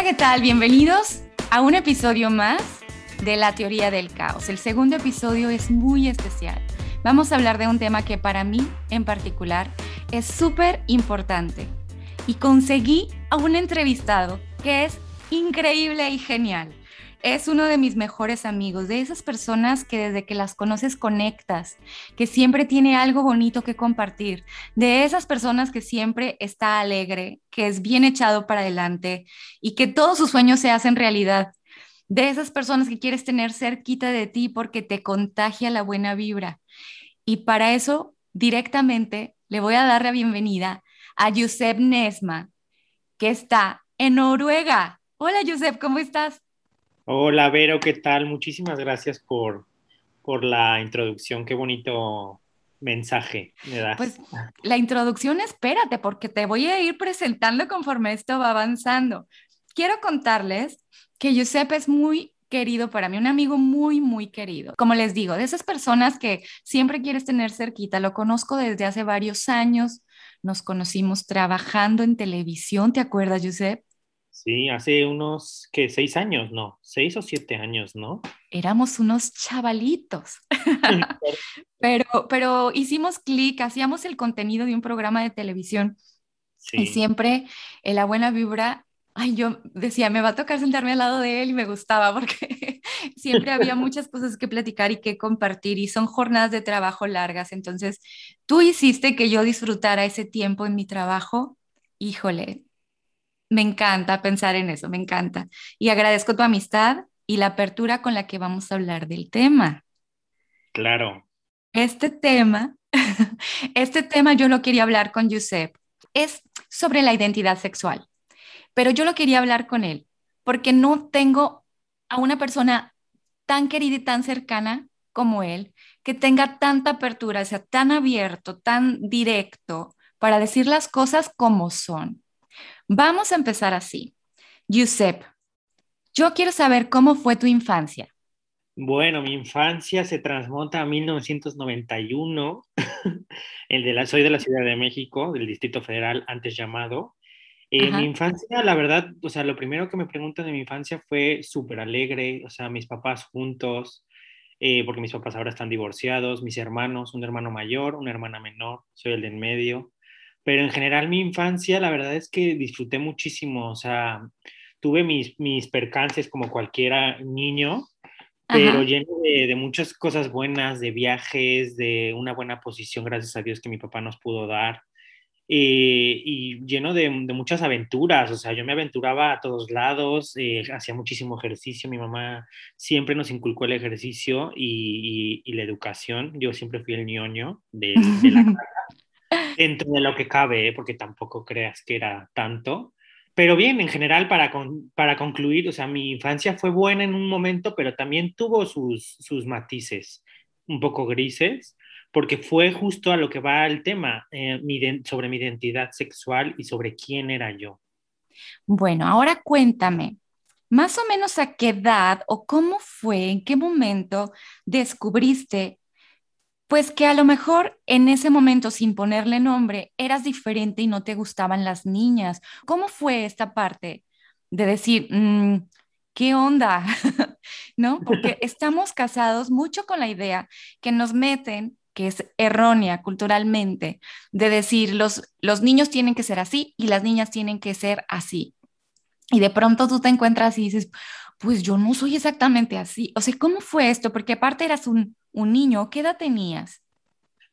Hola, ¿qué tal? Bienvenidos a un episodio más de la teoría del caos. El segundo episodio es muy especial. Vamos a hablar de un tema que para mí en particular es súper importante. Y conseguí a un entrevistado que es increíble y genial es uno de mis mejores amigos, de esas personas que desde que las conoces conectas, que siempre tiene algo bonito que compartir, de esas personas que siempre está alegre, que es bien echado para adelante y que todos sus sueños se hacen realidad, de esas personas que quieres tener cerquita de ti porque te contagia la buena vibra. Y para eso, directamente, le voy a dar la bienvenida a Josep Nesma, que está en Noruega. Hola, Josep, ¿cómo estás? Hola, Vero, ¿qué tal? Muchísimas gracias por, por la introducción. Qué bonito mensaje me das. Pues la introducción, espérate, porque te voy a ir presentando conforme esto va avanzando. Quiero contarles que Josep es muy querido para mí, un amigo muy, muy querido. Como les digo, de esas personas que siempre quieres tener cerquita, lo conozco desde hace varios años, nos conocimos trabajando en televisión, ¿te acuerdas, Josep? Sí, hace unos, que Seis años, ¿no? Seis o siete años, ¿no? Éramos unos chavalitos. pero, pero hicimos clic, hacíamos el contenido de un programa de televisión y siempre en la buena vibra, ay, yo decía, me va a tocar sentarme al lado de él y me gustaba porque siempre había muchas cosas que platicar y que compartir y son jornadas de trabajo largas. Entonces, tú hiciste que yo disfrutara ese tiempo en mi trabajo. Híjole, me encanta pensar en eso, me encanta. Y agradezco tu amistad y la apertura con la que vamos a hablar del tema. Claro. Este tema, este tema yo lo quería hablar con Josep. Es sobre la identidad sexual, pero yo lo quería hablar con él porque no tengo a una persona tan querida y tan cercana como él que tenga tanta apertura, sea, tan abierto, tan directo para decir las cosas como son. Vamos a empezar así. Giuseppe, yo quiero saber cómo fue tu infancia. Bueno, mi infancia se transmonta a 1991. El de la, soy de la Ciudad de México, del Distrito Federal, antes llamado. Eh, mi infancia, la verdad, o sea, lo primero que me preguntan de mi infancia fue súper alegre, o sea, mis papás juntos, eh, porque mis papás ahora están divorciados, mis hermanos, un hermano mayor, una hermana menor, soy el de en medio. Pero en general mi infancia, la verdad es que disfruté muchísimo, o sea, tuve mis, mis percances como cualquiera niño, pero lleno de, muchas cosas buenas, de viajes, de una buena posición, gracias a Dios que mi papá nos pudo dar, eh, y lleno de, muchas aventuras, o sea, yo me aventuraba a todos lados, eh, hacía muchísimo ejercicio, mi mamá siempre nos inculcó el ejercicio y, la educación, yo siempre fui el ñoño de, de la casa dentro de lo que cabe, ¿eh? porque tampoco creas que era tanto. Pero bien, en general, para, para concluir, o sea, mi infancia fue buena en un momento, pero también tuvo sus, sus matices un poco grises, porque fue justo a lo que va el tema eh, sobre mi identidad sexual y sobre quién era yo. Bueno, ahora cuéntame, más o menos a qué edad o cómo fue, en qué momento descubriste pues que a lo mejor en ese momento, sin ponerle nombre, eras diferente y no te gustaban las niñas. ¿Cómo fue esta parte de decir, mm, qué onda? ¿No? Porque estamos casados mucho con la idea que nos meten que es errónea culturalmente, de decir los, los niños tienen que ser así y las niñas tienen que ser así. Y de pronto tú te encuentras y dices, pues yo no soy exactamente así. O sea, ¿cómo fue esto? Porque aparte eras un, un niño, ¿qué edad tenías?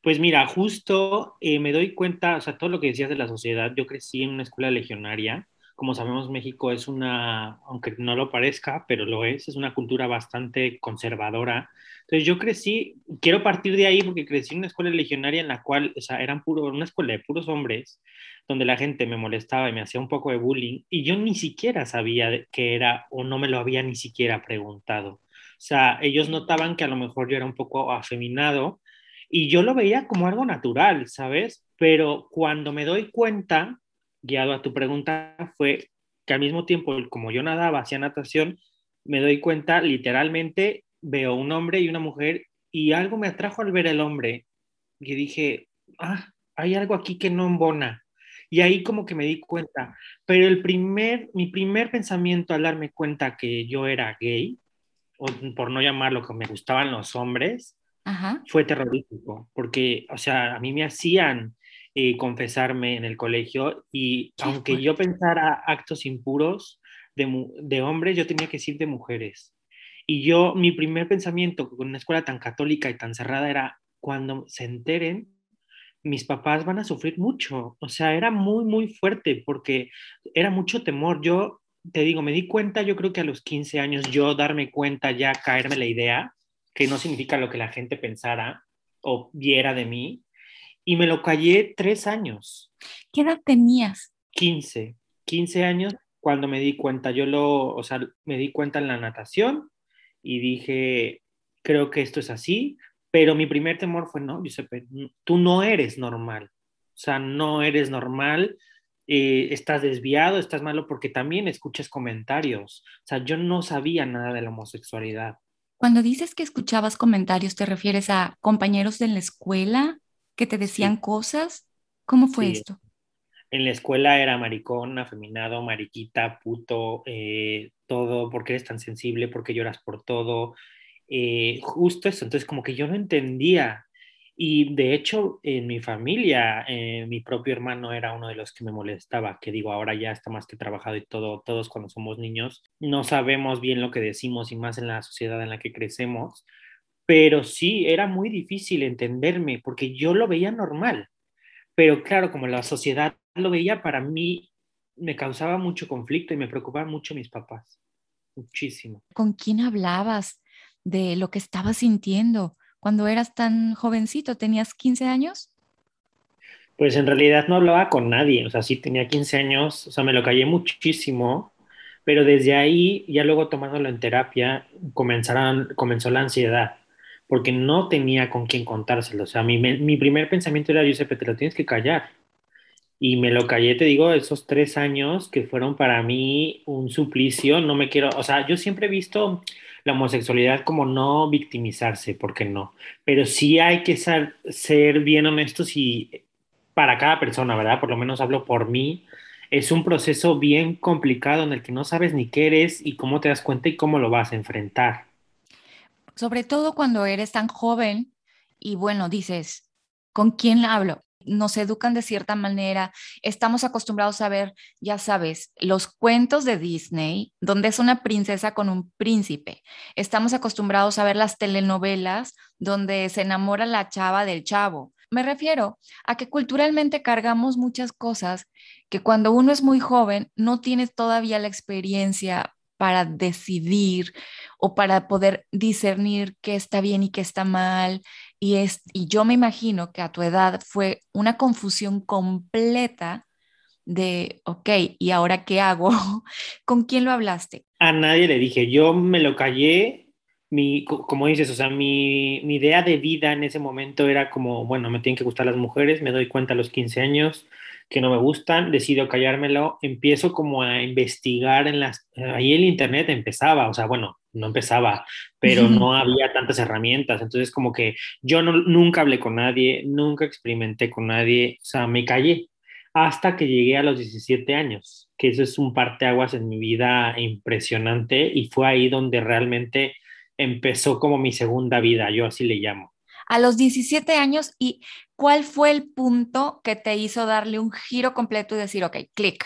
Pues mira, justo eh, me doy cuenta, o sea, todo lo que decías de la sociedad, yo crecí en una escuela legionaria, como sabemos México es una, aunque no lo parezca, pero lo es, es una cultura bastante conservadora. Entonces yo crecí, quiero partir de ahí porque crecí en una escuela legionaria en la cual, o sea, eran puro, una escuela de puros hombres, donde la gente me molestaba y me hacía un poco de bullying, y yo ni siquiera sabía qué era o no me lo había ni siquiera preguntado. O sea, ellos notaban que a lo mejor yo era un poco afeminado y yo lo veía como algo natural, ¿sabes? Pero cuando me doy cuenta, guiado a tu pregunta, fue que al mismo tiempo, como yo nadaba, hacía natación, me doy cuenta, literalmente, veo un hombre y una mujer y algo me atrajo al ver el hombre. Y dije, ah, hay algo aquí que no embona. Y ahí como que me di cuenta. Pero el primer, mi primer pensamiento al darme cuenta que yo era gay, o por no llamarlo que me gustaban los hombres, fue terrorífico, porque, o sea, a mí me hacían eh, confesarme en el colegio y aunque yo pensara actos impuros de, de hombres, yo tenía que decir de mujeres. Y yo, mi primer pensamiento con una escuela tan católica y tan cerrada era, cuando se enteren, mis papás van a sufrir mucho. O sea, era muy, muy fuerte porque era mucho temor. Yo te digo, me di cuenta, yo creo que a los 15 años, yo darme cuenta, ya caerme la idea, que no significa lo que la gente pensara o viera de mí, y me lo callé tres años. ¿Qué edad tenías? 15, 15 años cuando me di cuenta, yo lo, o sea, me di cuenta en la natación y dije, creo que esto es así, pero mi primer temor fue, no, Giuseppe, tú no eres normal, o sea, no eres normal, eh, estás desviado, estás malo, porque también escuchas comentarios, o sea, yo no sabía nada de la homosexualidad. Cuando dices que escuchabas comentarios, ¿te refieres a compañeros de la escuela que te decían cosas? ¿Cómo fue esto? En la escuela era maricón, afeminado, mariquita, puto, eh, todo, porque eres tan sensible, porque lloras por todo, eh, justo eso, entonces como que yo no entendía. Y de hecho, en mi familia, eh, mi propio hermano era uno de los que me molestaba, que digo, ahora ya está más que trabajado y todo, todos cuando somos niños no sabemos bien lo que decimos y más en la sociedad en la que crecemos, pero sí, era muy difícil entenderme porque yo lo veía normal, pero claro, como la sociedad lo veía, para mí me causaba mucho conflicto y me preocupaban mucho mis papás, muchísimo. ¿Con quién hablabas? de lo que estabas sintiendo cuando eras tan jovencito, tenías 15 años? Pues en realidad no hablaba con nadie, o sea, sí tenía 15 años, o sea, me lo callé muchísimo, pero desde ahí, ya luego tomándolo en terapia, comenzaron, comenzó la ansiedad, porque no tenía con quién contárselo, o sea, mi, mi primer pensamiento era, Giuseppe, te lo tienes que callar, y me lo callé, te digo, esos tres años que fueron para mí un suplicio, no me quiero, o sea, yo siempre he visto la homosexualidad como no victimizarse, porque no, pero sí hay que ser, ser bien honestos y para cada persona, ¿verdad? Por lo menos hablo por mí, es un proceso bien complicado en el que no sabes ni qué eres y cómo te das cuenta y cómo lo vas a enfrentar. Sobre todo cuando eres tan joven y bueno, dices, ¿con quién hablo? Nos educan de cierta manera, estamos acostumbrados a ver, ya sabes, los cuentos de Disney, donde es una princesa con un príncipe. Estamos acostumbrados a ver las telenovelas donde se enamora la chava del chavo. Me refiero a que culturalmente cargamos muchas cosas que cuando uno es muy joven no tienes todavía la experiencia para decidir o para poder discernir qué está bien y qué está mal. Y, es, y yo me imagino que a tu edad fue una confusión completa de, ok, ¿y ahora qué hago? ¿Con quién lo hablaste? A nadie le dije, yo me lo callé. Mi, como dices, o sea, mi, mi idea de vida en ese momento era como, bueno, me tienen que gustar las mujeres, me doy cuenta a los 15 años, que no me gustan, decido callármelo, empiezo como a investigar en las... Ahí el Internet empezaba, o sea, bueno, no empezaba, pero no había tantas herramientas, entonces como que yo no, nunca hablé con nadie, nunca experimenté con nadie, o sea, me callé hasta que llegué a los 17 años, que eso es un parteaguas en mi vida impresionante y fue ahí donde realmente empezó como mi segunda vida, yo así le llamo a los 17 años y cuál fue el punto que te hizo darle un giro completo y decir, ok, clic.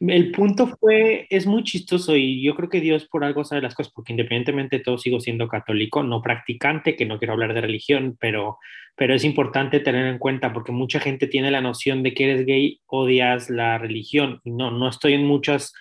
El punto fue, es muy chistoso y yo creo que Dios por algo sabe las cosas, porque independientemente de todo sigo siendo católico, no practicante, que no quiero hablar de religión, pero, pero es importante tener en cuenta porque mucha gente tiene la noción de que eres gay, odias la religión no, no estoy en muchas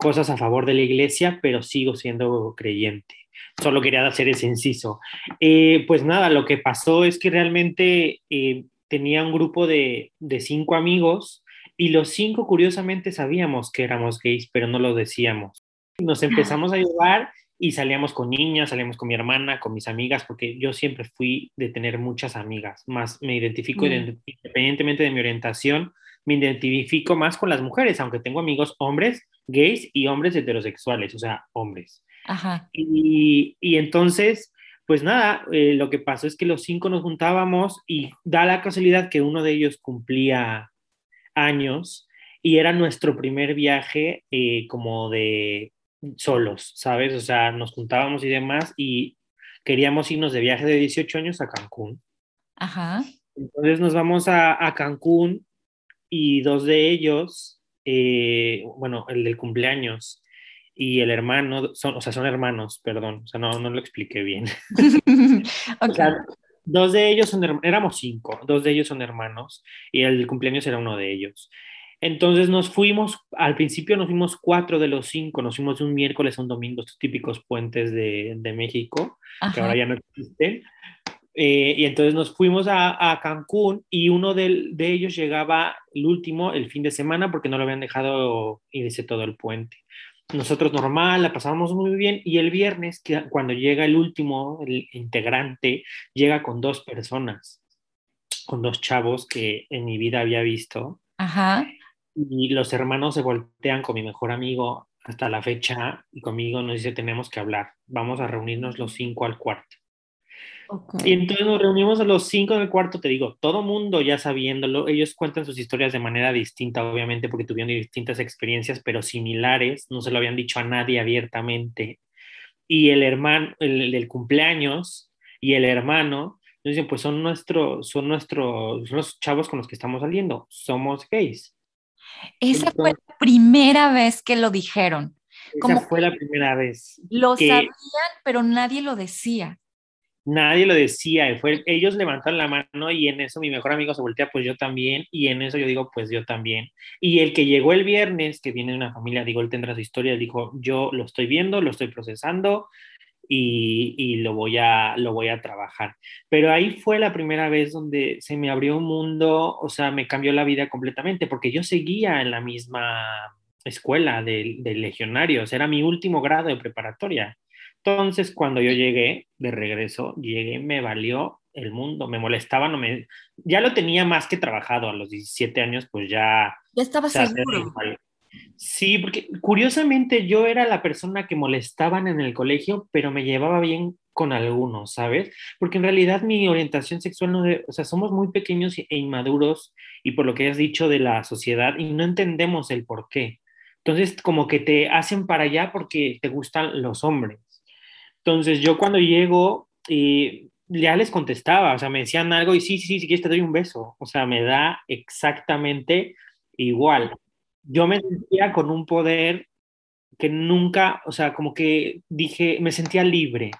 cosas a favor de la iglesia, pero sigo siendo creyente. Solo quería hacer ese inciso. Eh, pues nada, lo que pasó es que realmente eh, tenía un grupo de, de, cinco amigos y los cinco curiosamente sabíamos que éramos gays, pero no lo decíamos. Nos empezamos a llevar y salíamos con niñas, salíamos con mi hermana, con mis amigas, porque yo siempre fui de tener muchas amigas, más me identifico mm. independientemente de mi orientación, me identifico más con las mujeres, aunque tengo amigos hombres gays y hombres heterosexuales, o sea, hombres. Y, entonces, pues nada, eh, lo que pasó es que los cinco nos juntábamos y da la casualidad que uno de ellos cumplía años y era nuestro primer viaje eh, como de solos, ¿sabes? O sea, nos juntábamos y demás y queríamos irnos de viaje de 18 años a Cancún. Ajá. Entonces nos vamos a, a Cancún y dos de ellos, eh, bueno, el del cumpleaños y el hermano, son, o sea, son hermanos, perdón, o sea, no, no lo expliqué bien. okay. dos de ellos son, éramos cinco, dos de ellos son hermanos y el cumpleaños era uno de ellos. Entonces nos fuimos, al principio nos fuimos cuatro de los cinco, nos fuimos de un miércoles a un domingo, estos típicos puentes de, de México, que ahora ya no existen. Eh, y entonces nos fuimos a, a Cancún y uno de, de, ellos llegaba el último, el fin de semana, porque no lo habían dejado irse todo el puente. Nosotros normal, la pasamos muy bien y el viernes, que, cuando llega el último, el integrante, llega con dos personas, con dos chavos que en mi vida había visto. Ajá y los hermanos se voltean con mi mejor amigo hasta la fecha y conmigo nos dice tenemos que hablar, vamos a reunirnos los cinco al cuarto. Okay. Y entonces nos reunimos a los cinco en el cuarto, te digo, todo mundo ya sabiéndolo, ellos cuentan sus historias de manera distinta, obviamente, porque tuvieron distintas experiencias, pero similares, no se lo habían dicho a nadie abiertamente. Y el hermano, el del cumpleaños y el hermano, nos dicen, pues son nuestros, son nuestros, son los chavos con los que estamos saliendo, somos gays. Esa fue la primera vez que lo dijeron. Esa fue la primera vez. Lo sabían, pero nadie lo decía. Nadie lo decía. Fue, ellos levantaron la mano y en eso mi mejor amigo se voltea, pues yo también. Y en eso yo digo, pues yo también. Y el que llegó el viernes, que viene de una familia, digo, él tendrá su historia, dijo, yo lo estoy viendo, lo estoy procesando, y, y, lo, voy a, lo voy a trabajar. Pero ahí fue la primera vez donde se me abrió un mundo, o sea, me cambió la vida completamente, porque yo seguía en la misma escuela de, de legionarios, era mi último grado de preparatoria. Entonces, cuando yo llegué de regreso, llegué, me valió el mundo, me molestaba, no me, ya lo tenía más que trabajado a los 17 años, pues ya... Ya estaba seguro. Sí, porque curiosamente yo era la persona que molestaban en el colegio, pero me llevaba bien con algunos, ¿sabes? Porque en realidad mi orientación sexual no, de, o sea, somos muy pequeños e inmaduros y por lo que has dicho de la sociedad y no entendemos el por qué. Entonces, como que te hacen para allá porque te gustan los hombres. Entonces, yo cuando llego, eh, ya les contestaba, o sea, me decían algo y sí, sí, si quieres te doy un beso. O sea, me da exactamente igual yo me sentía con un poder que nunca, o sea, como que dije, me sentía libre.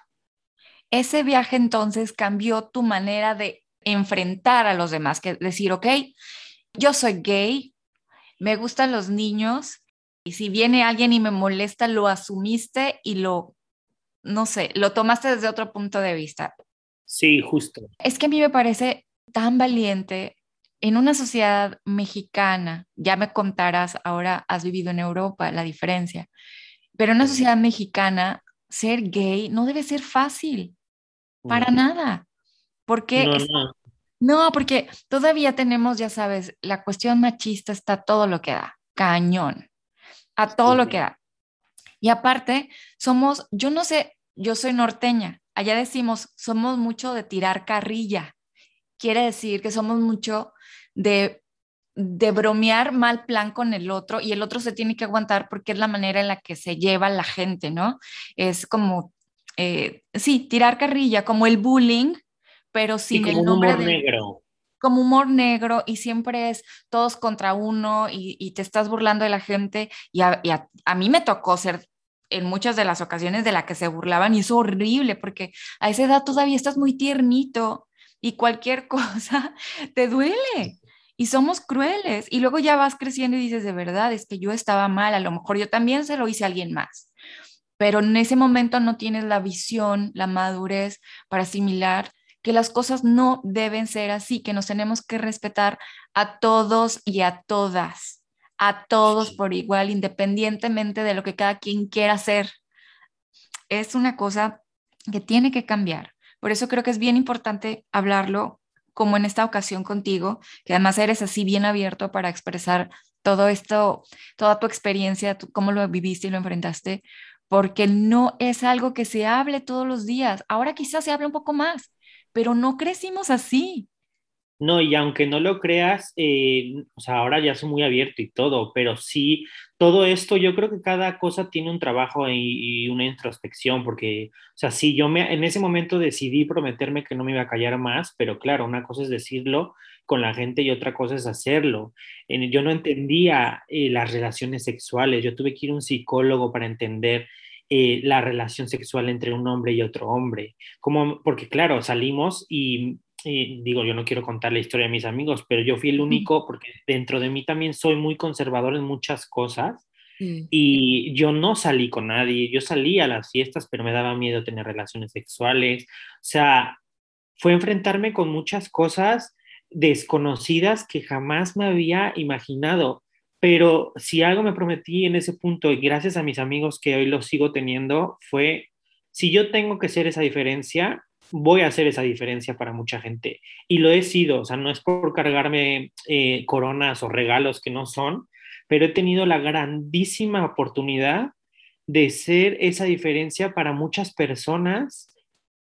Ese viaje entonces cambió tu manera de enfrentar a los demás, que decir, ok, yo soy gay, me gustan los niños, y si viene alguien y me molesta, lo asumiste y lo, no sé, lo tomaste desde otro punto de vista. Sí, justo. Es que a mí me parece tan valiente en una sociedad mexicana, ya me contarás, ahora has vivido en Europa, la diferencia, pero en una sociedad mexicana, ser gay no debe ser fácil, para nada. Porque no, no. no, porque todavía tenemos, ya sabes, la cuestión machista está todo lo que da, cañón, a todo sí. lo que da. Y aparte, somos, yo no sé, yo soy norteña, allá decimos, somos mucho de tirar carrilla. Quiere decir que somos mucho de, de bromear mal plan con el otro y el otro se tiene que aguantar porque es la manera en la que se lleva la gente, ¿no? Es como, eh, sí, tirar carrilla, como el bullying, pero sin el nombre humor de, negro. como humor negro y siempre es todos contra uno y, y te estás burlando de la gente y, a, y a, a, mí me tocó ser en muchas de las ocasiones de la que se burlaban y es horrible porque a esa edad todavía estás muy tiernito y cualquier cosa te duele y somos crueles y luego ya vas creciendo y dices de verdad es que yo estaba mal, a lo mejor yo también se lo hice a alguien más, pero en ese momento no tienes la visión, la madurez para asimilar que las cosas no deben ser así, que nos tenemos que respetar a todos y a todas, a todos por igual, independientemente de lo que cada quien quiera hacer. Es una cosa que tiene que cambiar. Por eso creo que es bien importante hablarlo, como en esta ocasión contigo, que además eres así bien abierto para expresar todo esto, toda tu experiencia, tú, cómo lo viviste y lo enfrentaste, porque no es algo que se hable todos los días. Ahora quizás se habla un poco más, pero no crecimos así. No, y aunque no lo creas, eh, o sea, ahora ya soy muy abierto y todo, pero sí, todo esto, yo creo que cada cosa tiene un trabajo y, una introspección, porque, o sea, sí, yo me, en ese momento decidí prometerme que no me iba a callar más, pero claro, una cosa es decirlo con la gente y otra cosa es hacerlo. yo no entendía eh, las relaciones sexuales, yo tuve que ir a un psicólogo para entender eh, la relación sexual entre un hombre y otro hombre. Como, porque claro, salimos y, digo, yo no quiero contar la historia de mis amigos, pero yo fui el único, porque dentro de mí también soy muy conservador en muchas cosas. Y yo no salí con nadie, yo salí a las fiestas, pero me daba miedo tener relaciones sexuales. O sea, fue enfrentarme con muchas cosas desconocidas que jamás me había imaginado. Pero si algo me prometí en ese punto, y gracias a mis amigos que hoy lo sigo teniendo, fue, si yo tengo que ser esa diferencia, voy a hacer esa diferencia para mucha gente. Y lo he sido, o sea, no es por cargarme eh, coronas o regalos que no son, pero he tenido la grandísima oportunidad de ser esa diferencia para muchas personas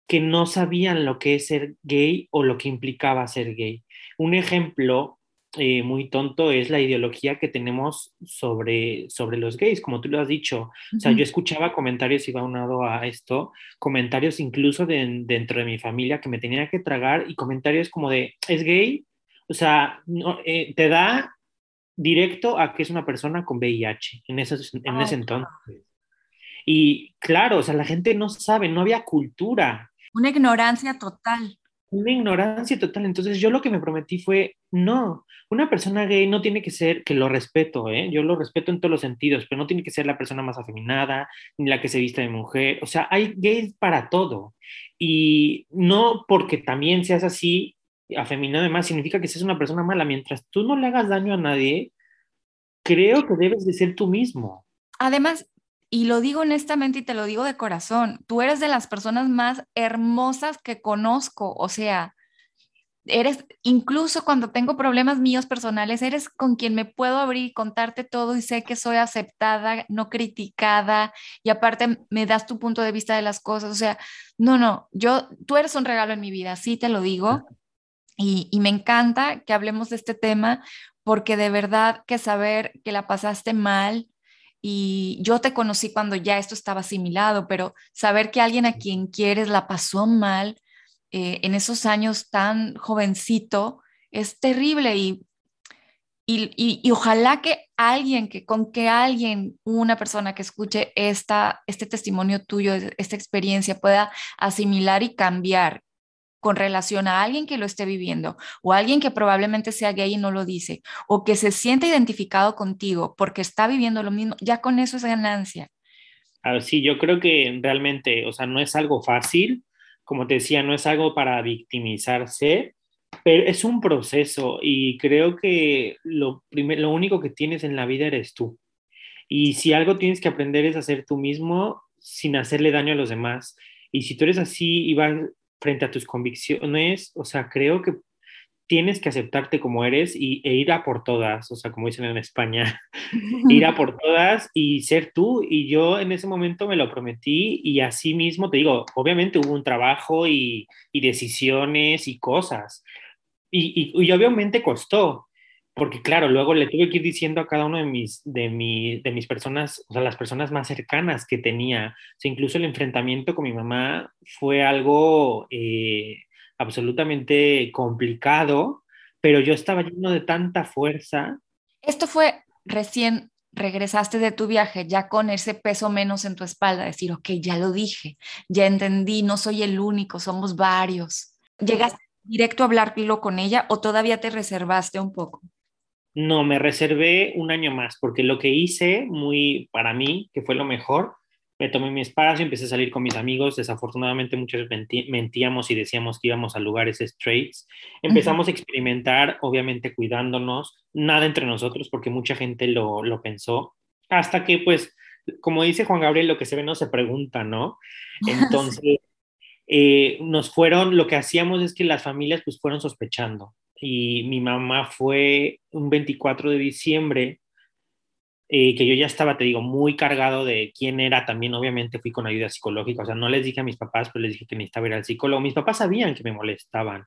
que no sabían lo que es ser gay o lo que implicaba ser gay. Un ejemplo eh, muy tonto es la ideología que tenemos sobre, sobre los gays, como tú lo has dicho. O sea, yo escuchaba comentarios, iba unado a esto, comentarios incluso dentro de mi familia que me tenía que tragar y comentarios como de, ¿es gay? O sea, no, eh, te da directo a que es una persona con VIH en ese, en ese entonces. Y claro, o sea, la gente no sabe, no había cultura. Una ignorancia total una ignorancia total. Entonces yo lo que me prometí fue, no, una persona gay no tiene que ser, que lo respeto, ¿eh? yo lo respeto en todos los sentidos, pero no tiene que ser la persona más afeminada, ni la que se vista de mujer, o sea, hay gays para todo. Y no porque también seas así, afeminado además, significa que seas una persona mala. Mientras tú no le hagas daño a nadie, creo que debes de ser tú mismo. Además, y lo digo honestamente y te lo digo de corazón, tú eres de las personas más hermosas que conozco, o sea, eres, incluso cuando tengo problemas míos personales, eres con quien me puedo abrir y contarte todo y sé que soy aceptada, no criticada y aparte me das tu punto de vista de las cosas, o sea, no, no, yo, tú eres un regalo en mi vida, sí te lo digo. Y, y me encanta que hablemos de este tema porque de verdad que saber que la pasaste mal, y yo te conocí cuando ya esto estaba asimilado, pero saber que alguien a quien quieres la pasó mal eh, en esos años tan jovencito es terrible y, y, y, ojalá que alguien, que con que alguien, una persona que escuche esta, este testimonio tuyo, esta experiencia pueda asimilar y cambiar con relación a alguien que lo esté viviendo o alguien que probablemente sea gay y no lo dice o que se siente identificado contigo porque está viviendo lo mismo, ya con eso es ganancia. Sí, yo creo que realmente, o sea, no es algo fácil, como te decía, no es algo para victimizarse, pero es un proceso y creo que lo, lo único que tienes en la vida eres tú. Y si algo tienes que aprender es hacer tú mismo sin hacerle daño a los demás. Y si tú eres así y vas frente a tus convicciones, o sea, creo que tienes que aceptarte como eres y, e ir a por todas, o sea, como dicen en España, ir a por todas y ser tú. Y yo en ese momento me lo prometí y así mismo te digo, obviamente hubo un trabajo y, y decisiones y cosas. Y, y, y, obviamente costó, porque claro, luego le tuve que ir diciendo a cada uno de mis, de, mi, de mis personas, o sea, las personas más cercanas que tenía, incluso el enfrentamiento con mi mamá fue algo eh, absolutamente complicado, pero yo estaba lleno de tanta fuerza. Esto fue recién regresaste de tu viaje ya con ese peso menos en tu espalda, decir, ok, ya lo dije, ya entendí, no soy el único, somos varios. ¿Llegaste directo a hablarlo con ella o todavía te reservaste un poco? No, me reservé un año más, porque lo que hice muy para mí, que fue lo mejor, me tomé mi espacio, empecé a salir con mis amigos, desafortunadamente muchos mentíamos y decíamos que íbamos a lugares straights, empezamos a experimentar, obviamente cuidándonos, nada entre nosotros, porque mucha gente lo, lo pensó, hasta que pues, como dice Juan Gabriel, lo que se ve no se pregunta, ¿no? Entonces... Eh, nos fueron, lo que hacíamos es que las familias pues fueron sospechando y mi mamá fue un 24 de diciembre, eh, que yo ya estaba, te digo, muy cargado de quién era, también obviamente fui con ayuda psicológica, o sea, no les dije a mis papás, pero les dije que necesitaba ir al psicólogo, mis papás sabían que me molestaban, O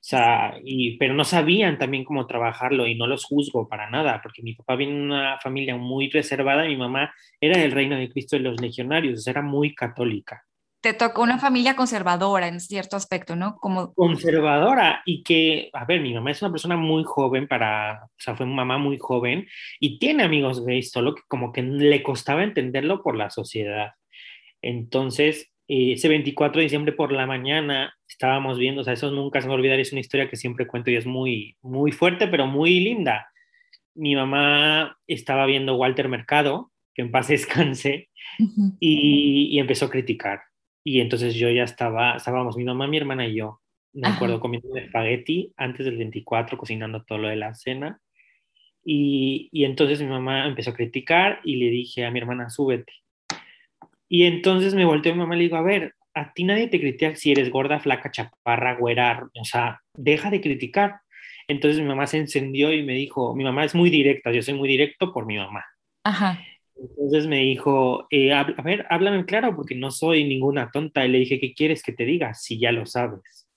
sea, y, pero no sabían también cómo trabajarlo y no los juzgo para nada, porque mi papá viene de una familia muy reservada, mi mamá era del reino de Cristo de los legionarios, era muy católica. Te tocó una familia conservadora en cierto aspecto, ¿no? Como... Conservadora y que, a ver, mi mamá es una persona muy joven para, o sea, fue una mamá muy joven y tiene amigos gays, solo que como que le costaba entenderlo por la sociedad. Entonces, eh, ese 24 de diciembre por la mañana estábamos viendo, o sea, eso nunca se me olvidar, es una historia que siempre cuento y es muy, muy fuerte, pero muy linda. Mi mamá estaba viendo Walter Mercado, que en paz descanse, y, empezó a criticar. Y entonces yo ya estaba, estábamos mi mamá, mi hermana y yo, me acuerdo, comiendo un espagueti antes del 24, cocinando todo lo de la cena. Y, y entonces mi mamá empezó a criticar y le dije a mi hermana, súbete. Y entonces me volteó mi mamá y le digo, a ver, a ti nadie te critica si eres gorda, flaca, chaparra, güera, o sea, deja de criticar. Entonces mi mamá se encendió y me dijo, mi mamá es muy directa, yo soy muy directo por mi mamá. Ajá. Entonces me dijo, eh, a, ver, háblame claro porque no soy ninguna tonta. Y le dije, ¿qué quieres que te diga? Si ya lo sabes.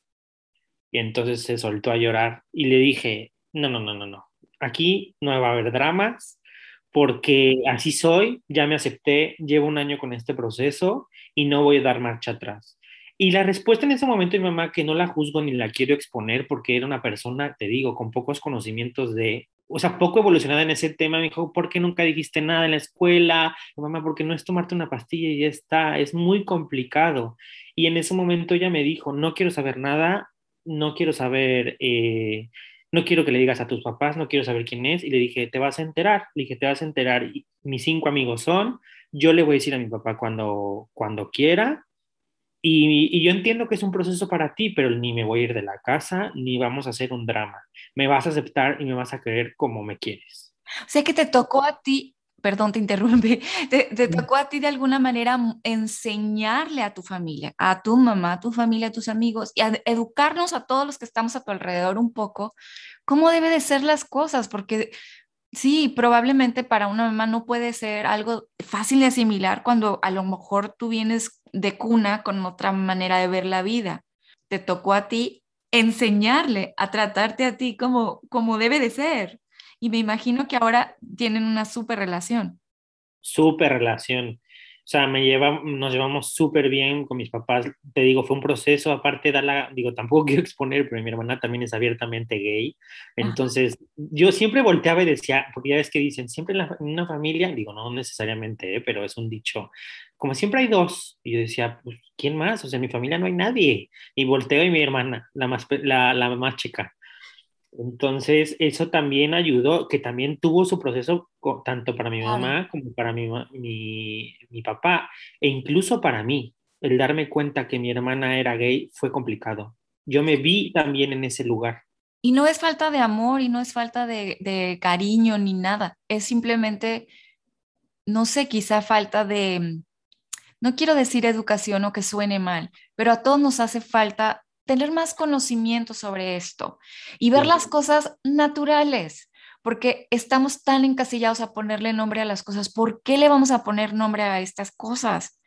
Y entonces se soltó a llorar y le dije, no, no, no, no, no. Aquí no va a haber dramas, porque así soy, ya me acepté, llevo un año con este proceso y no voy a dar marcha atrás. Y la respuesta en ese momento de mi mamá, que no la juzgo ni la quiero exponer porque era una persona, te digo, con pocos conocimientos de, o sea, poco evolucionada en ese tema, me dijo, ¿por qué nunca dijiste nada en la escuela? Mamá, porque no es tomarte una pastilla y ya está, es muy complicado. Y en ese momento ella me dijo, no quiero saber nada, no quiero saber... Eh, no quiero que le digas a tus papás, no quiero saber quién es. Y le dije, te vas a enterar. Le dije, te vas a enterar. Y mis cinco amigos son, yo le voy a decir a mi papá cuando, cuando quiera. Y, yo entiendo que es un proceso para ti, pero ni me voy a ir de la casa, ni vamos a hacer un drama. Me vas a aceptar y me vas a querer como me quieres. O sea que te tocó a ti perdón, te interrumpe, te, tocó a ti de alguna manera enseñarle a tu familia, a tu mamá, a tu familia, a tus amigos y educarnos a todos los que estamos a tu alrededor un poco, cómo debe de ser las cosas, porque sí, probablemente para una mamá no puede ser algo fácil de asimilar cuando a lo mejor tú vienes de cuna con otra manera de ver la vida. Te tocó a ti enseñarle a tratarte a ti como, como debe de ser. Y me imagino que ahora tienen una súper relación. Súper relación. O sea, me lleva, nos llevamos súper bien con mis papás. Te digo, fue un proceso, aparte de la, digo, tampoco quiero exponer, pero mi hermana también es abiertamente gay. Entonces, yo siempre volteaba y decía, porque ya ves que dicen, siempre en, una familia, digo, no necesariamente, ¿eh? pero es un dicho, como siempre hay dos. Y yo decía, pues, ¿quién más? O sea, en mi familia no hay nadie. Y volteo y mi hermana, la más, la, la más chica. Entonces, eso también ayudó, que también tuvo su proceso tanto para mi mamá como para mi, mi, mi, papá, e incluso para mí. El darme cuenta que mi hermana era gay fue complicado. Yo me vi también en ese lugar. Y no es falta de amor y no es falta de, de cariño ni nada. Es simplemente, no sé, quizá falta de, no quiero decir educación o que suene mal, pero a todos nos hace falta tener más conocimiento sobre esto y ver las cosas naturales, porque estamos tan encasillados a ponerle nombre a las cosas. ¿Por qué le vamos a poner nombre a estas cosas?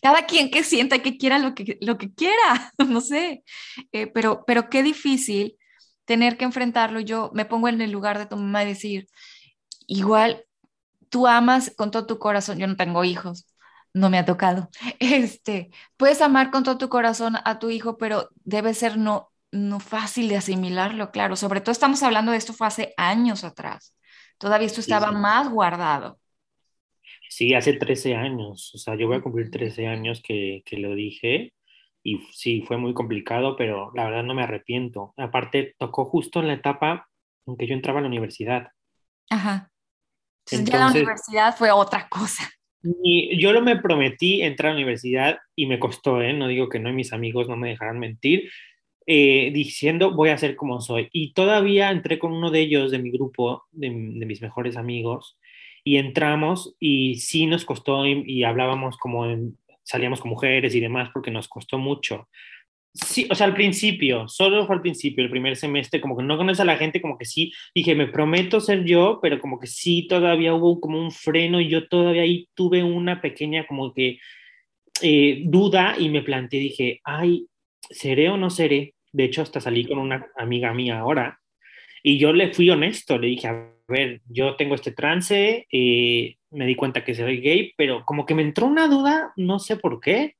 Cada quien que sienta que quiera lo que, lo que quiera, no sé, eh, pero, pero qué difícil tener que enfrentarlo. Yo me pongo en el lugar de tu mamá y decir, igual tú amas con todo tu corazón, yo no tengo hijos, no me ha tocado. Este, puedes amar con todo tu corazón a tu hijo, pero debe ser no, no fácil de asimilarlo, claro. Sobre todo estamos hablando de esto fue hace años atrás. Todavía esto estaba más guardado. Sí, hace 13 años. O sea, yo voy a cumplir 13 años que, que lo dije y sí, fue muy complicado, pero la verdad no me arrepiento. Aparte, tocó justo en la etapa en que yo entraba a la universidad. Ajá. Entonces, ya la universidad fue otra cosa. Y yo lo me prometí entrar a la universidad y me costó, ¿eh? no digo que no, mis amigos no me dejarán mentir, eh, diciendo voy a ser como soy. Y todavía entré con uno de ellos, de mi grupo, de, mis mejores amigos, y entramos y sí nos costó y, hablábamos como salíamos con mujeres y demás porque nos costó mucho. Sí, o sea, al principio, solo fue al principio, el primer semestre, como que no conoces a la gente, como que sí, dije, me prometo ser yo, pero como que sí, todavía hubo como un freno y yo todavía ahí tuve una pequeña como que eh, duda y me planteé, dije, ay, ¿seré o no seré? De hecho, hasta salí con una amiga mía ahora y yo le fui honesto, le dije, a ver, yo tengo este trance, eh, me di cuenta que soy gay, pero como que me entró una duda, no sé por qué.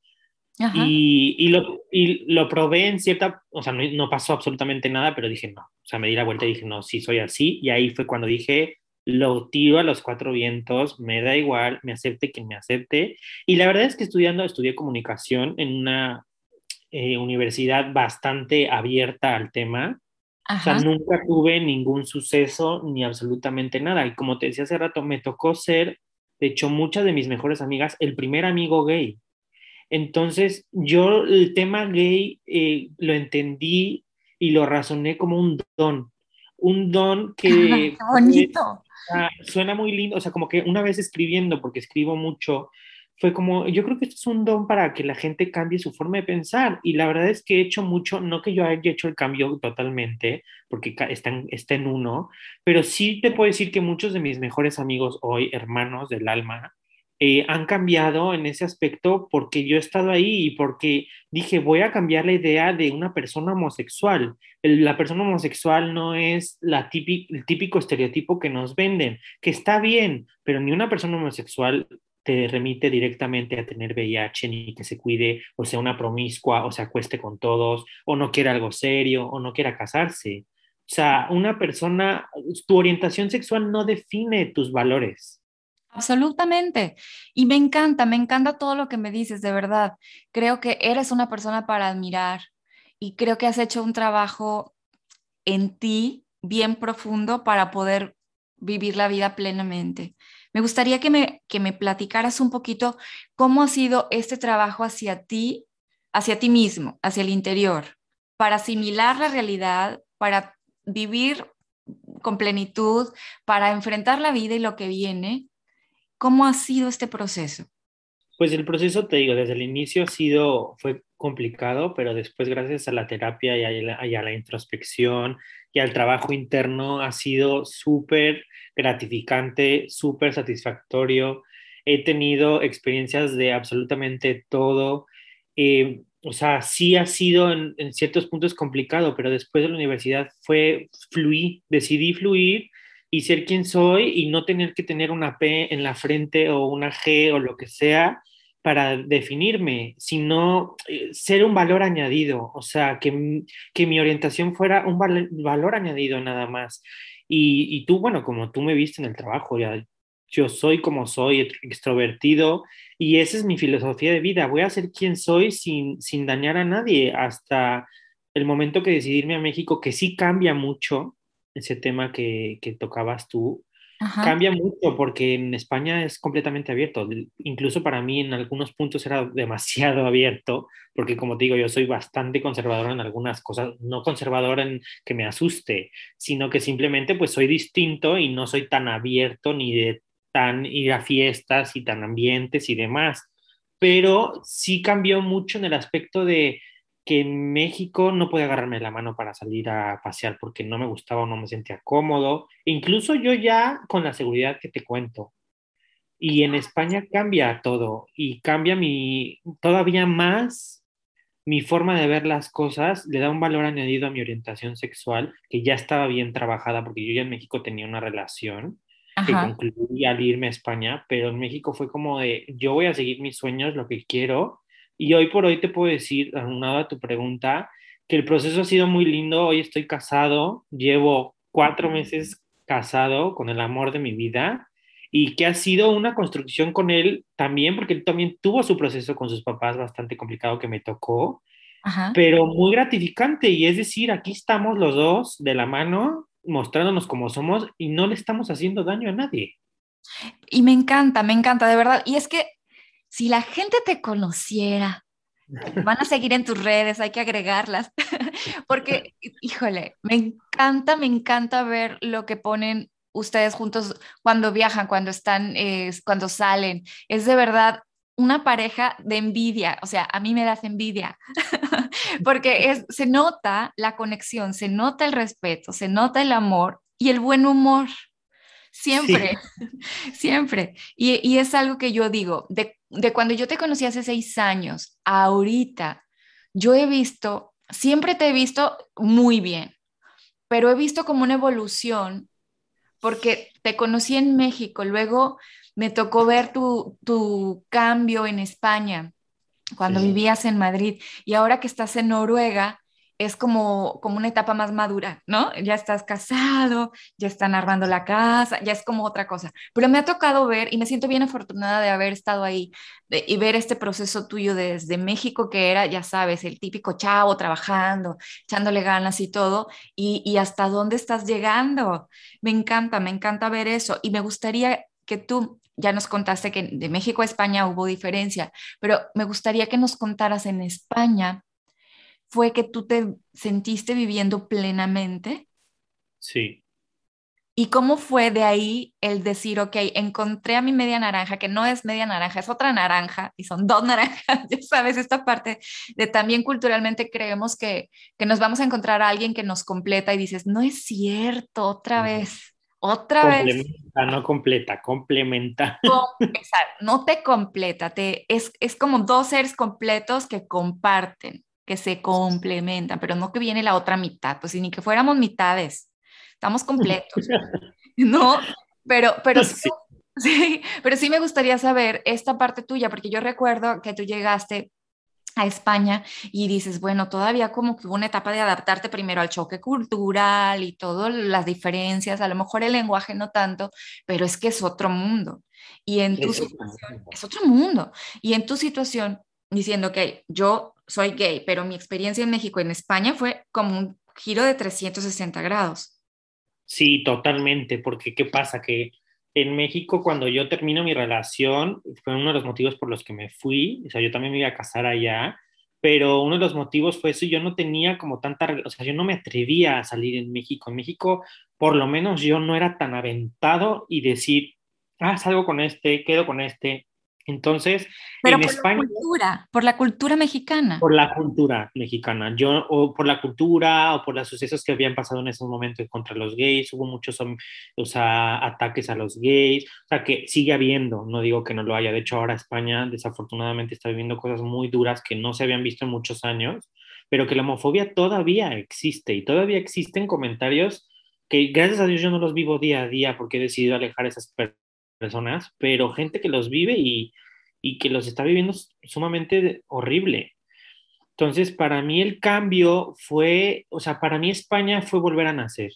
Y, y, lo, y lo probé en cierta, o sea, no, no, pasó absolutamente nada, pero dije no, o sea, me di la vuelta y dije no, sí soy así, y ahí fue cuando dije, lo tiro a los cuatro vientos, me da igual, me acepte quien me acepte. Y la verdad es que estudiando, estudié comunicación en una eh, universidad bastante abierta al tema. O sea, nunca tuve ningún suceso ni absolutamente nada. Y como te decía hace rato, me tocó ser, de hecho, muchas de mis mejores amigas, el primer amigo gay. Entonces, yo el tema gay eh, lo entendí y lo razoné como un don. Un don que... ¡Qué bonito! suena muy lindo, o sea, como que una vez escribiendo, porque escribo mucho, fue como, yo creo que esto es un don para que la gente cambie su forma de pensar. Y la verdad es que he hecho mucho, no que yo haya hecho el cambio totalmente, porque está en, está en uno, pero sí te puedo decir que muchos de mis mejores amigos hoy, hermanos del alma, eh, han cambiado en ese aspecto porque yo he estado ahí y porque dije, voy a cambiar la idea de una persona homosexual. la persona homosexual no es la el típico estereotipo que nos venden, que está bien, pero ni una persona homosexual te remite directamente a tener VIH, ni que se cuide, o sea, una promiscua, o se acueste con todos, o no quiera algo serio, o no quiera casarse. O sea, una persona, tu orientación sexual no define tus valores. Absolutamente. Y me encanta, me encanta todo lo que me dices, de verdad. Creo que eres una persona para admirar y creo que has hecho un trabajo en ti bien profundo para poder vivir la vida plenamente. Me gustaría que me, que me platicaras un poquito cómo ha sido este trabajo hacia ti, hacia ti mismo, hacia el interior, para asimilar la realidad, para vivir con plenitud, para enfrentar la vida y lo que viene ¿Cómo ha sido este proceso? Pues el proceso, te digo, desde el inicio ha sido, fue complicado, pero después gracias a la terapia y a la, introspección y al trabajo interno ha sido súper gratificante, súper satisfactorio. He tenido experiencias de absolutamente todo. Eh, o sea, sí ha sido en, en, ciertos puntos complicado, pero después de la universidad fue fluir, decidí fluir y ser quien soy y no tener que tener una P en la frente o una G o lo que sea para definirme, sino eh, ser un valor añadido, o sea, que, que mi orientación fuera un valor añadido nada más. Y, y, tú, bueno, como tú me viste en el trabajo, ya, yo soy como soy, extrovertido, y esa es mi filosofía de vida, voy a ser quien soy sin, sin dañar a nadie, hasta el momento que decidirme a México, que sí cambia mucho, ese tema que, que tocabas tú, cambia mucho porque en España es completamente abierto. Incluso para mí en algunos puntos era demasiado abierto, porque como te digo, yo soy bastante conservador en algunas cosas, no conservador en que me asuste, sino que simplemente pues soy distinto y no soy tan abierto ni de tan ir a fiestas y tan ambientes y demás. Pero sí cambió mucho en el aspecto de que en México no podía agarrarme la mano para salir a pasear porque no me gustaba o no me sentía cómodo, incluso yo ya con la seguridad que te cuento. Y en España cambia todo y cambia mi todavía más mi forma de ver las cosas, le da un valor añadido a mi orientación sexual que ya estaba bien trabajada porque yo ya en México tenía una relación que concluí al irme a España, pero en México fue como de yo voy a seguir mis sueños, lo que quiero y hoy por hoy te puedo decir, aunado a tu pregunta, que el proceso ha sido muy lindo. Hoy estoy casado, llevo cuatro meses casado con el amor de mi vida y que ha sido una construcción con él también, porque él también tuvo su proceso con sus papás bastante complicado que me tocó, pero muy gratificante. Y es decir, aquí estamos los dos de la mano, mostrándonos como somos y no le estamos haciendo daño a nadie. Y me encanta, me encanta, de verdad. Y es que si la gente te conociera, van a seguir en tus redes, hay que agregarlas, porque, híjole, me encanta, me encanta ver lo que ponen ustedes juntos cuando viajan, cuando están, cuando salen. Es de verdad una pareja de envidia, o sea, a mí me das envidia, porque se nota la conexión, se nota el respeto, se nota el amor y el buen humor. Siempre, siempre. Y, y, es algo que yo digo, de de cuando yo te conocí hace seis años, ahorita, yo he visto siempre te he visto muy bien, pero he visto como una evolución porque te conocí en México, luego me tocó ver tu, tu cambio en España cuando vivías en Madrid y ahora que estás en Noruega, es como, como una etapa más madura, ¿no? Ya estás casado, ya están armando la casa, ya es como otra cosa. Pero me ha tocado ver y me siento bien afortunada de haber estado ahí y ver este proceso tuyo desde México, que era, ya sabes, el típico chavo trabajando, echándole ganas y todo, y, y hasta dónde estás llegando. Me encanta, me encanta ver eso y me gustaría que tú ya nos contaste que de México a España hubo diferencia, pero me gustaría que nos contaras en España fue que tú te sentiste viviendo plenamente? Sí. ¿Y cómo fue de ahí el decir, ok, encontré a mi media naranja, que no es media naranja, es otra naranja, y son dos naranjas, ya sabes, esta parte de también culturalmente creemos que, que nos vamos a encontrar a alguien que nos completa y dices, no es cierto, otra vez, otra vez. No completa, complementa. no te completa, te, es, es como dos seres completos que comparten que se complementan, pero no que viene la otra mitad, pues ni que fuéramos mitades, estamos completos, ¿no? Pero, pero sí. sí, pero sí me gustaría saber esta parte tuya, porque yo recuerdo que tú llegaste a España y dices, bueno, todavía como que hubo una etapa de adaptarte primero al choque cultural y todas las diferencias, a lo mejor el lenguaje no tanto, pero es que es otro mundo. Y en tu situación, es otro mundo. Y en tu situación, diciendo, ok, yo soy gay, pero mi experiencia en México y en España fue como un giro de 360 grados. Sí, totalmente, porque ¿qué pasa? Que en México cuando yo termino mi relación, fue uno de los motivos por los que me fui, o sea, yo también me iba a casar allá, pero uno de los motivos fue eso, yo no tenía como tanta, o sea, yo no me atrevía a salir en México. En México, por lo menos yo no era tan aventado y decir, ah, salgo con este, quedo con este. Entonces, Pero en por España. La cultura, por la cultura mexicana. Por la cultura mexicana. Yo, o por la cultura, o por los sucesos que habían pasado en esos momentos contra los gays. Hubo muchos o sea, ataques a los gays. O sea, que sigue habiendo. No digo que no lo haya. De hecho, ahora España, desafortunadamente, está viviendo cosas muy duras que no se habían visto en muchos años. Pero que la homofobia todavía existe. Y todavía existen comentarios que, gracias a Dios, yo no los vivo día a día porque he decidido alejar esas personas personas, pero gente que los vive y, y que los está viviendo sumamente horrible. Entonces, para mí el cambio fue, o sea, para mí España fue volver a nacer.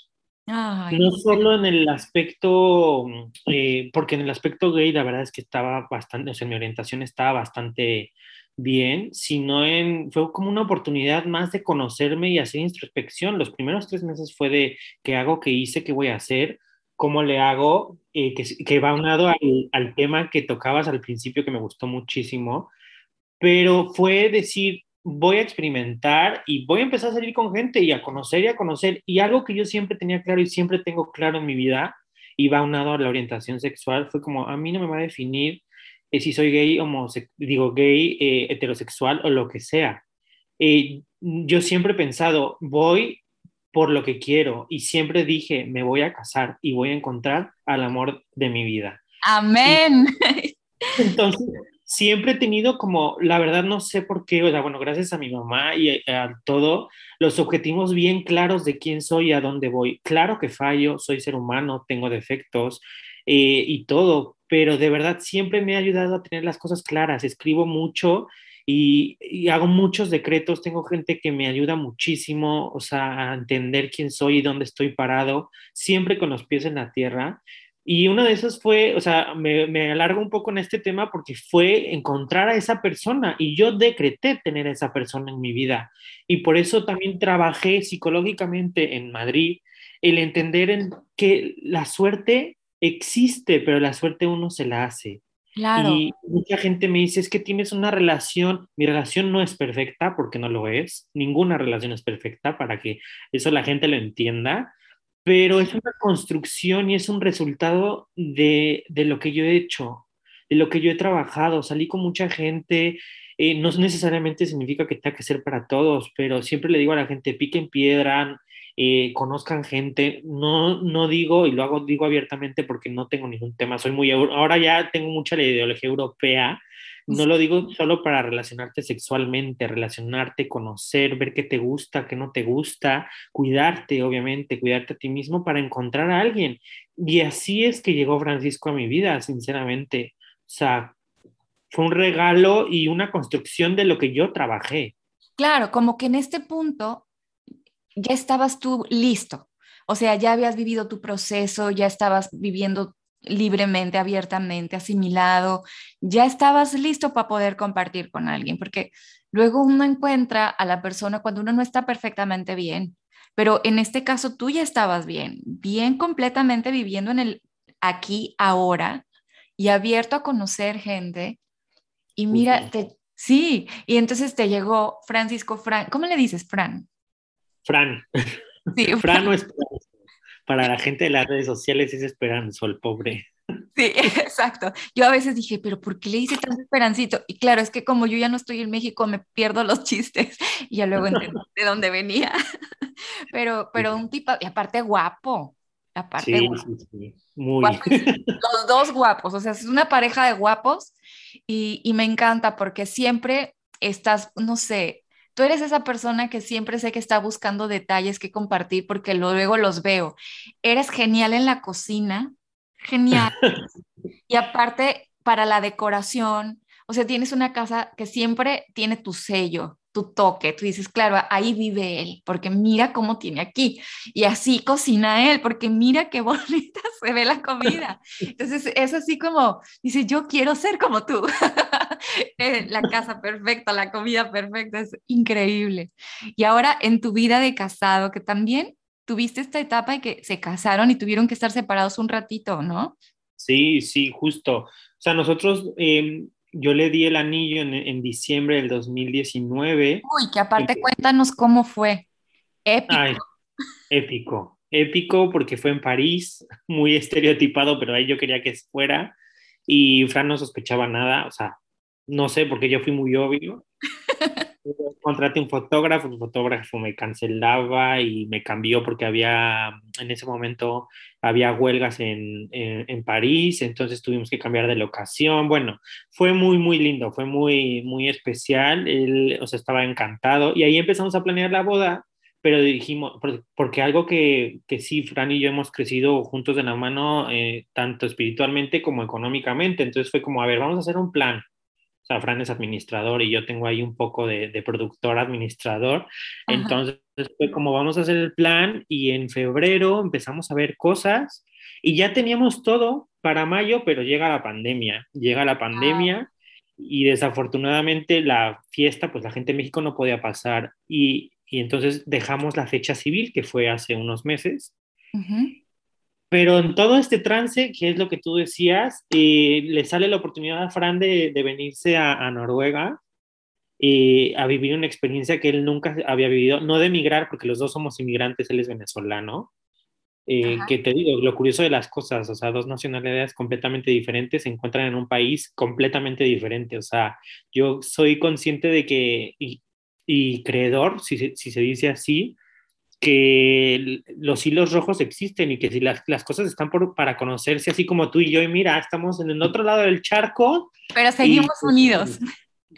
no solo en el aspecto, eh, porque en el aspecto gay la verdad es que estaba bastante, o sea, mi orientación estaba bastante bien, sino en, fue como una oportunidad más de conocerme y hacer introspección. Los primeros tres meses fue de qué hago, qué hice, qué voy a hacer, cómo le hago, eh, que, va unado al, al, tema que tocabas al principio, que me gustó muchísimo, pero fue decir, voy a experimentar y voy a empezar a salir con gente y a conocer y a conocer. Y algo que yo siempre tenía claro y siempre tengo claro en mi vida, y va unado a la orientación sexual, fue como, a mí no me va a definir eh, si soy gay, digo, gay, eh, heterosexual o lo que sea. yo siempre he pensado, voy por lo que quiero y siempre dije, me voy a casar y voy a encontrar al amor de mi vida. Amén. entonces, siempre he tenido como, la verdad no sé por qué, o sea, bueno, gracias a mi mamá y a, todo, los objetivos bien claros de quién soy y a dónde voy. Claro que fallo, soy ser humano, tengo defectos eh, y todo, pero de verdad siempre me ha ayudado a tener las cosas claras. Escribo mucho y, hago muchos decretos, tengo gente que me ayuda muchísimo, o sea, a entender quién soy y dónde estoy parado, siempre con los pies en la tierra. Y una de esas fue, o sea, me, me alargo un poco en este tema porque fue encontrar a esa persona y yo decreté tener a esa persona en mi vida. Y por eso también trabajé psicológicamente en Madrid, el entender en que la suerte existe, pero la suerte uno se la hace. Y mucha gente me dice, es que tienes una relación, mi relación no es perfecta porque no lo es, ninguna relación es perfecta para que eso la gente lo entienda, pero es una construcción y es un resultado de, de lo que yo he hecho, de lo que yo he trabajado, salí con mucha gente, eh, no necesariamente significa que tenga que ser para todos, pero siempre le digo a la gente, piquen piedra, eh, conozcan gente. No, no digo, y lo hago, digo abiertamente porque no tengo ningún tema, soy muy, ahora ya tengo mucha la ideología europea No lo digo solo para relacionarte sexualmente, relacionarte, conocer, ver qué te gusta, qué no te gusta, cuidarte, obviamente, cuidarte a ti mismo para encontrar a alguien. Y así es que llegó Francisco a mi vida, sinceramente. O sea, fue un regalo y una construcción de lo que yo trabajé. Claro, como que en este punto ya estabas tú listo. O sea, ya habías vivido tu proceso, ya estabas viviendo libremente, abiertamente, asimilado, ya estabas listo para poder compartir con alguien, porque luego uno encuentra a la persona cuando uno no está perfectamente bien, pero en este caso tú ya estabas bien, bien completamente viviendo en el aquí, ahora y abierto a conocer gente. Y mira, sí, y entonces te llegó Francisco Fran, ¿cómo le dices, Fran? Fran. Sí, Fran no es para la gente de las redes sociales es Esperanzo, el pobre. Sí, exacto. Yo a veces dije, pero ¿por qué le hice tanto esperancito? Y claro, es que como yo ya no estoy en México, me pierdo los chistes y ya luego entiendo de dónde venía. Pero, pero un tipo, y aparte guapo. Aparte sí, guapo. Sí, sí. Muy. Los dos guapos, o sea, es una pareja de guapos y, y me encanta porque siempre estás, no sé, Tú eres esa persona que siempre sé que está buscando detalles que compartir porque luego los veo. Eres genial en la cocina, genial. y aparte, para la decoración, o sea, tienes una casa que siempre tiene tu sello tu toque. Tú dices, claro, ahí vive él, porque mira cómo tiene aquí. Y así cocina él, porque mira qué bonita se ve la comida. Entonces es así como, dice, yo quiero ser como tú. Eh, la casa perfecta, la comida perfecta, es increíble. Y ahora en tu vida de casado, que también tuviste esta etapa de que se casaron y tuvieron que estar separados un ratito, ¿no? Sí, sí, justo. O sea, nosotros em, yo le di el anillo en, diciembre del 2019. Uy, que aparte cuéntanos cómo fue. Épico. épico, épico porque fue en París, muy estereotipado, pero ahí yo quería que fuera y Fran no sospechaba nada, o sea, no sé, porque yo fui muy obvio. Contraté un fotógrafo, el fotógrafo me cancelaba y me cambió porque había, en ese momento, había huelgas en, en, París, entonces tuvimos que cambiar de locación. Bueno, fue muy, muy lindo, fue muy, muy especial. Él, o sea, estaba encantado y ahí empezamos a planear la boda, pero dijimos, porque algo que, que sí, Fran y yo hemos crecido juntos de la mano, eh, tanto espiritualmente como económicamente. Entonces fue como, a ver, vamos a hacer un plan o sea, Fran es administrador y yo tengo ahí un poco de, productor administrador. Entonces, fue como vamos a hacer el plan y en febrero empezamos a ver cosas y ya teníamos todo para mayo, pero llega la pandemia, llega la pandemia y desafortunadamente la fiesta, pues la gente en México no podía pasar y, y entonces dejamos la fecha civil, que fue hace unos meses. Pero en todo este trance, que es lo que tú decías, eh, le sale la oportunidad a Fran de, venirse a, Noruega eh, a vivir una experiencia que él nunca había vivido, no de emigrar, porque los dos somos inmigrantes, él es venezolano. Eh, que te digo, lo curioso de las cosas, o sea, dos nacionalidades completamente diferentes se encuentran en un país completamente diferente. O sea, yo soy consciente de que, y, y creedor, si, si se dice así, que los hilos rojos existen y que si las, las cosas están por, para conocerse, así como tú y yo, y mira, estamos en el otro lado del charco. Pero seguimos pues, unidos.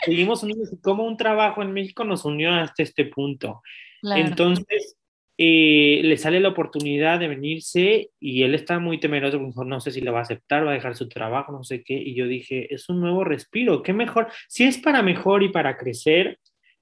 Seguimos unidos y como un trabajo en México nos unió hasta este punto. Entonces, eh, le sale la oportunidad de venirse y él está muy temeroso, no sé si lo va a aceptar, va a dejar su trabajo, no sé qué, y yo dije, es un nuevo respiro, qué mejor, si es para mejor y para crecer,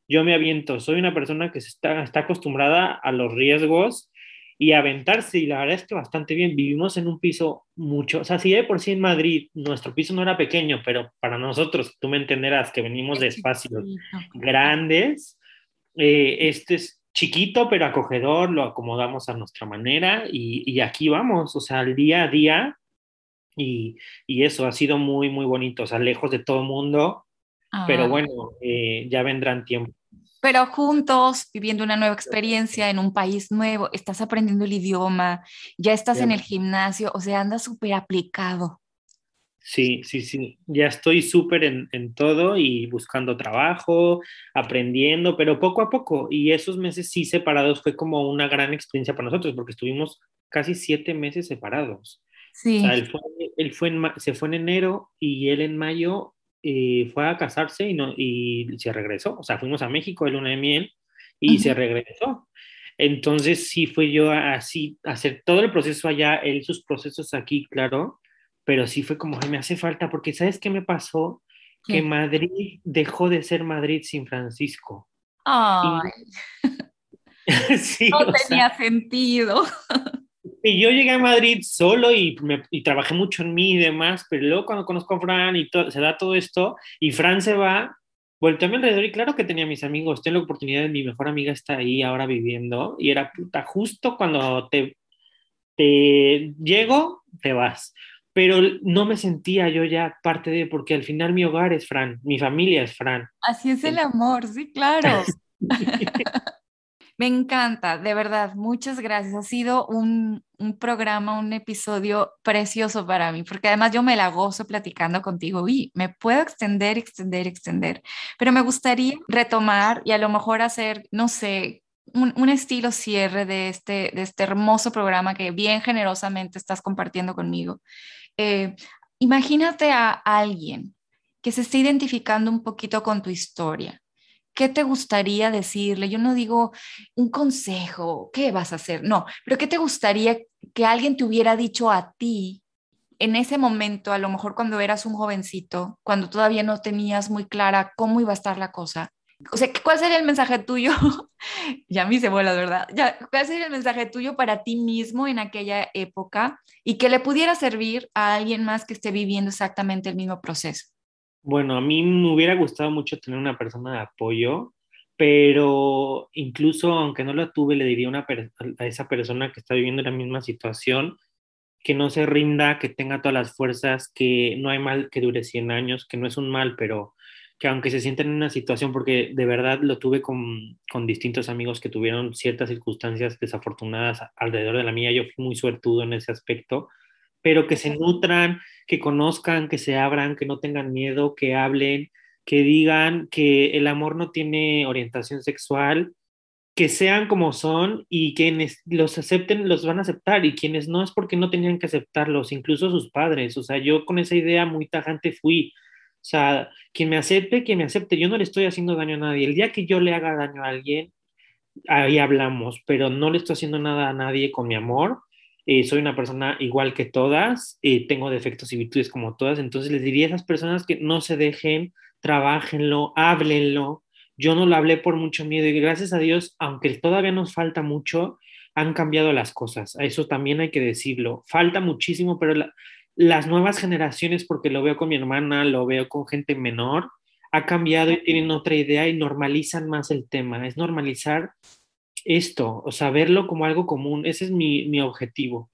yo me aviento. Soy una persona que está, está acostumbrada a los riesgos y a aventarse, y la verdad es que bastante bien. Vivimos en un piso mucho, o sea, si de por sí en Madrid nuestro piso no era pequeño, pero para nosotros, tú me entenderás que venimos de espacios grandes, eh, este es chiquito pero acogedor, lo acomodamos a nuestra manera y, y aquí vamos, o sea, al día a día. Y, y, eso ha sido muy, muy bonito, o sea, lejos de todo el mundo, pero ah. bueno, eh, ya vendrán tiempos. Pero juntos, viviendo una nueva experiencia en un país nuevo, estás aprendiendo el idioma, ya estás en el gimnasio, o sea, andas súper aplicado. Sí, sí, sí, ya estoy súper en, en, todo y buscando trabajo, aprendiendo, pero poco a poco. Y esos meses sí separados fue como una gran experiencia para nosotros, porque estuvimos casi siete meses separados. Sí. O sea, él, fue, él fue en, se fue en enero y él en mayo eh, fue a casarse y, no, y se regresó. O sea, fuimos a México de luna de miel y se regresó. Entonces sí fui yo así, hacer todo el proceso allá, él sus procesos aquí, claro, pero sí fue como, me hace falta, porque ¿sabes qué me pasó? Que Madrid dejó de ser Madrid sin Francisco. Ay. no tenía sentido. Y yo llegué a Madrid solo y, me, y, trabajé mucho en mí y demás, pero luego cuando conozco a Fran y se da todo esto, y Fran se va, volteé a mi alrededor y claro que tenía mis amigos, tengo la oportunidad, mi mejor amiga está ahí ahora viviendo, y era puta, justo cuando te, te llego, te vas. Pero no me sentía yo ya parte de, porque al final mi hogar es Fran, mi familia es Fran. Así es el amor, sí, claro. Me encanta, de verdad, muchas gracias. Ha sido un, un, programa, un episodio precioso para mí, porque además yo me la gozo platicando contigo y me puedo extender, extender, extender, pero me gustaría retomar y a lo mejor hacer, no sé, un, un, estilo cierre de este, de este hermoso programa que bien generosamente estás compartiendo conmigo. Eh, imagínate a alguien que se esté identificando un poquito con tu historia ¿qué te gustaría decirle? Yo no digo un consejo, ¿qué vas a hacer? No, pero ¿qué te gustaría que alguien te hubiera dicho a ti en ese momento, a lo mejor cuando eras un jovencito, cuando todavía no tenías muy clara cómo iba a estar la cosa? O sea, ¿cuál sería el mensaje tuyo? ya a mí se vuela, ¿verdad? Ya, ¿Cuál sería el mensaje tuyo para ti mismo en aquella época y que le pudiera servir a alguien más que esté viviendo exactamente el mismo proceso? Bueno, a mí me hubiera gustado mucho tener una persona de apoyo, pero incluso aunque no la tuve, le diría a esa persona que está viviendo la misma situación que no se rinda, que tenga todas las fuerzas, que no hay mal que dure 100 años, que no es un mal, pero que aunque se sienten en una situación, porque de verdad lo tuve con, con distintos amigos que tuvieron ciertas circunstancias desafortunadas alrededor de la mía, yo fui muy suertudo en ese aspecto, pero que se nutran, que conozcan, que se abran, que no tengan miedo, que hablen, que digan que el amor no tiene orientación sexual, que sean como son y quienes los acepten los van a aceptar y quienes no es porque no tenían que aceptarlos, incluso sus padres. O sea, yo con esa idea muy tajante fui. O sea, quien me acepte, quien me acepte, yo no le estoy haciendo daño a nadie. El día que yo le haga daño a alguien, ahí hablamos, pero no le estoy haciendo nada a nadie con mi amor eh, soy una persona igual que todas, eh, tengo defectos y virtudes como todas, entonces les diría a esas personas que no se dejen, trabajenlo, háblenlo. Yo no lo hablé por mucho miedo y gracias a Dios, aunque todavía nos falta mucho, han cambiado las cosas. Eso también hay que decirlo. Falta muchísimo, pero las nuevas generaciones, porque lo veo con mi hermana, lo veo con gente menor, ha cambiado y tienen otra idea y normalizan más el tema. Es normalizar esto, o sea, verlo como algo común. Ese es mi, mi objetivo.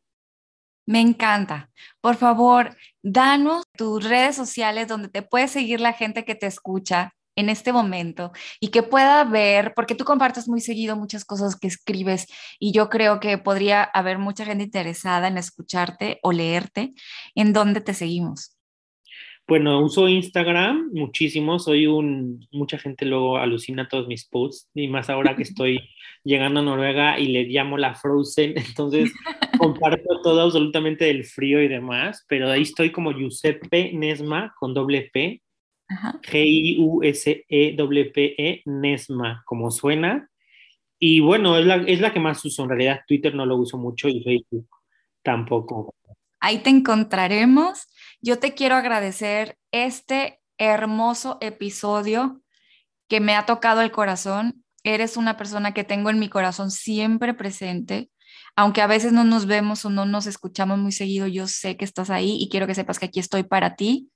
Me encanta. Por favor, danos tus redes sociales donde te puede seguir la gente que te escucha en este momento y que pueda ver, porque tú compartes muy seguido muchas cosas que escribes y yo creo que podría haber mucha gente interesada en escucharte o leerte, ¿en dónde te seguimos? Bueno, uso Instagram muchísimo, soy un, mucha gente luego alucina todos mis posts y más ahora que estoy llegando a Noruega y le llamo la Frozen, entonces comparto todo absolutamente del frío y demás, pero ahí estoy como Giuseppe Nesma con doble P, G-I-U-S-E-P-E, Nesma, como suena. Y bueno, es la, es la que más uso, en realidad Twitter no lo uso mucho y Facebook tampoco. Ahí te encontraremos. Yo te quiero agradecer este hermoso episodio que me ha tocado el corazón. Eres una persona que tengo en mi corazón siempre presente. Aunque a veces no nos vemos o no nos escuchamos muy seguido, yo sé que estás ahí y quiero que sepas que aquí estoy para ti.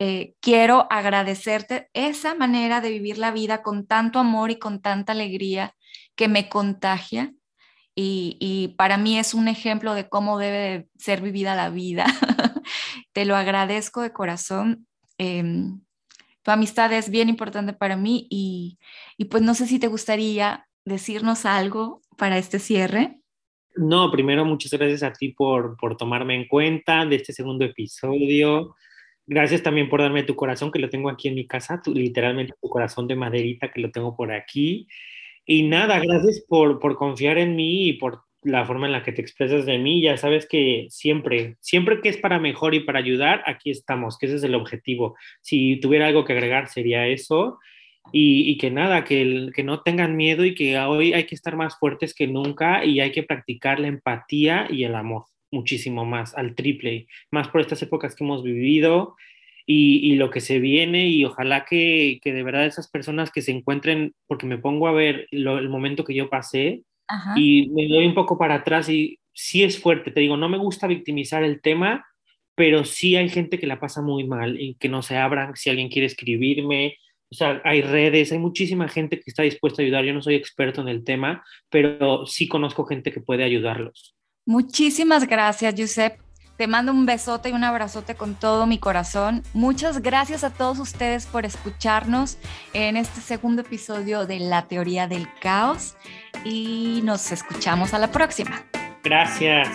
Eh, quiero agradecerte esa manera de vivir la vida con tanto amor y con tanta alegría que me contagia. Y, y para mí es un ejemplo de cómo debe ser vivida la vida. Te lo agradezco de corazón. Em, tu amistad es bien importante para mí y, y pues no sé si te gustaría decirnos algo para este cierre. No, primero muchas gracias a ti por, por tomarme en cuenta de este segundo episodio. Gracias también por darme tu corazón, que lo tengo aquí en mi casa, tu, literalmente tu corazón de maderita que lo tengo por aquí. Y nada, gracias por, por confiar en mí y por la forma en la que te expresas de mí, ya sabes que siempre, siempre que es para mejor y para ayudar, aquí estamos, que ese es el objetivo. Si tuviera algo que agregar sería eso. Y, que nada, que, que no tengan miedo y que hoy hay que estar más fuertes que nunca y hay que practicar la empatía y el amor muchísimo más, al triple, más por estas épocas que hemos vivido y, lo que se viene y ojalá que, de verdad esas personas que se encuentren, porque me pongo a ver el momento que yo pasé y me doy un poco para atrás y sí es fuerte, te digo, no me gusta victimizar el tema, pero sí hay gente que la pasa muy mal y que no se abran, si alguien quiere escribirme, o sea, hay redes, hay muchísima gente que está dispuesta a ayudar. Yo no soy experto en el tema, pero sí conozco gente que puede ayudarlos. Muchísimas gracias, Josep. Te mando un besote y un abrazote con todo mi corazón. Muchas gracias a todos ustedes por escucharnos en este segundo episodio de La Teoría del Caos y nos escuchamos a la próxima. Gracias.